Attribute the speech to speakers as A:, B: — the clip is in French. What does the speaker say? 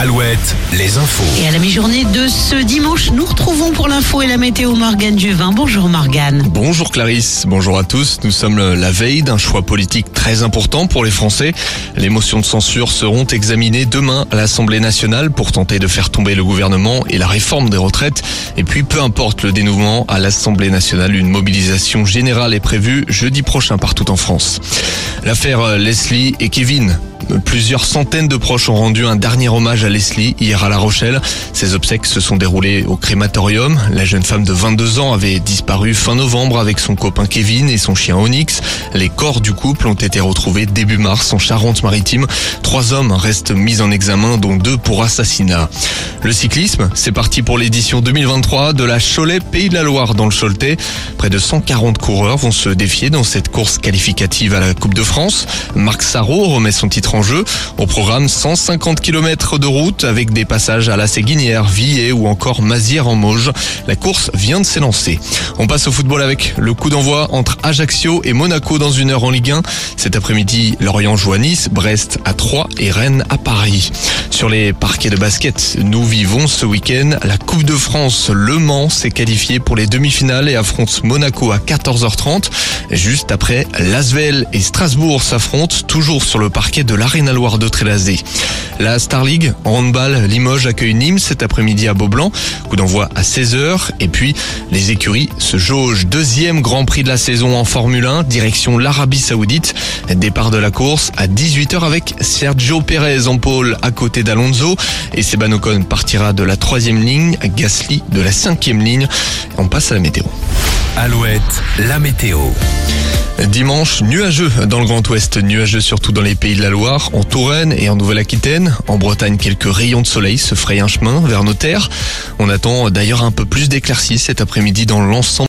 A: Alouette, les infos.
B: Et à la mi-journée de ce dimanche, nous retrouvons pour l'info et la météo Morgane Juvin. Bonjour Morgane.
C: Bonjour Clarisse, bonjour à tous. Nous sommes la veille d'un choix politique très important pour les Français. Les motions de censure seront examinées demain à l'Assemblée nationale pour tenter de faire tomber le gouvernement et la réforme des retraites. Et puis, peu importe le dénouement, à l'Assemblée nationale, une mobilisation générale est prévue jeudi prochain partout en France. L'affaire Leslie et Kevin Plusieurs centaines de proches ont rendu un dernier hommage à Leslie hier à La Rochelle. Ses obsèques se sont déroulées au crématorium. La jeune femme de 22 ans avait disparu fin novembre avec son copain Kevin et son chien Onyx. Les corps du couple ont été retrouvés début mars en Charente-Maritime. Trois hommes restent mis en examen, dont deux pour assassinat. Le cyclisme, c'est parti pour l'édition 2023 de la Cholet Pays de la Loire dans le Choletais. Près de 140 coureurs vont se défier dans cette course qualificative à la Coupe de France. Marc Sarrault remet son titre en jeu. Au programme, 150 km de route avec des passages à la Séguinière, Villers ou encore Mazières en Mauge. La course vient de s'élancer. On passe au football avec le coup d'envoi entre Ajaccio et Monaco dans une heure en Ligue 1. Cet après-midi, Lorient joue à Nice, Brest à Troyes et Rennes à Paris. Sur les parquets de basket, nous vivons ce week-end la Coupe de France. Le Mans s'est qualifié pour les demi-finales et affronte Monaco à 14h30. Juste après, Lasvel et Strasbourg s'affrontent toujours sur le parquet de l'Arena Loire de Trélazé. La Star League, handball, Limoges accueille Nîmes cet après-midi à Beaublanc. Coup d'envoi à 16h. Et puis, les écuries se jaugent. Deuxième Grand Prix de la saison en Formule 1, direction l'Arabie Saoudite. Départ de la course à 18h avec Sergio Pérez en pôle à côté d'Alonso. Et Seban Ocon partira de la troisième ligne, Gasly de la cinquième ligne. On passe à la météo.
A: Alouette, la météo.
C: Dimanche, nuageux dans le Grand Ouest, nuageux surtout dans les pays de la Loire, en Touraine et en Nouvelle-Aquitaine. En Bretagne, quelques rayons de soleil se frayent un chemin vers nos terres. On attend d'ailleurs un peu plus d'éclaircies cet après-midi dans l'ensemble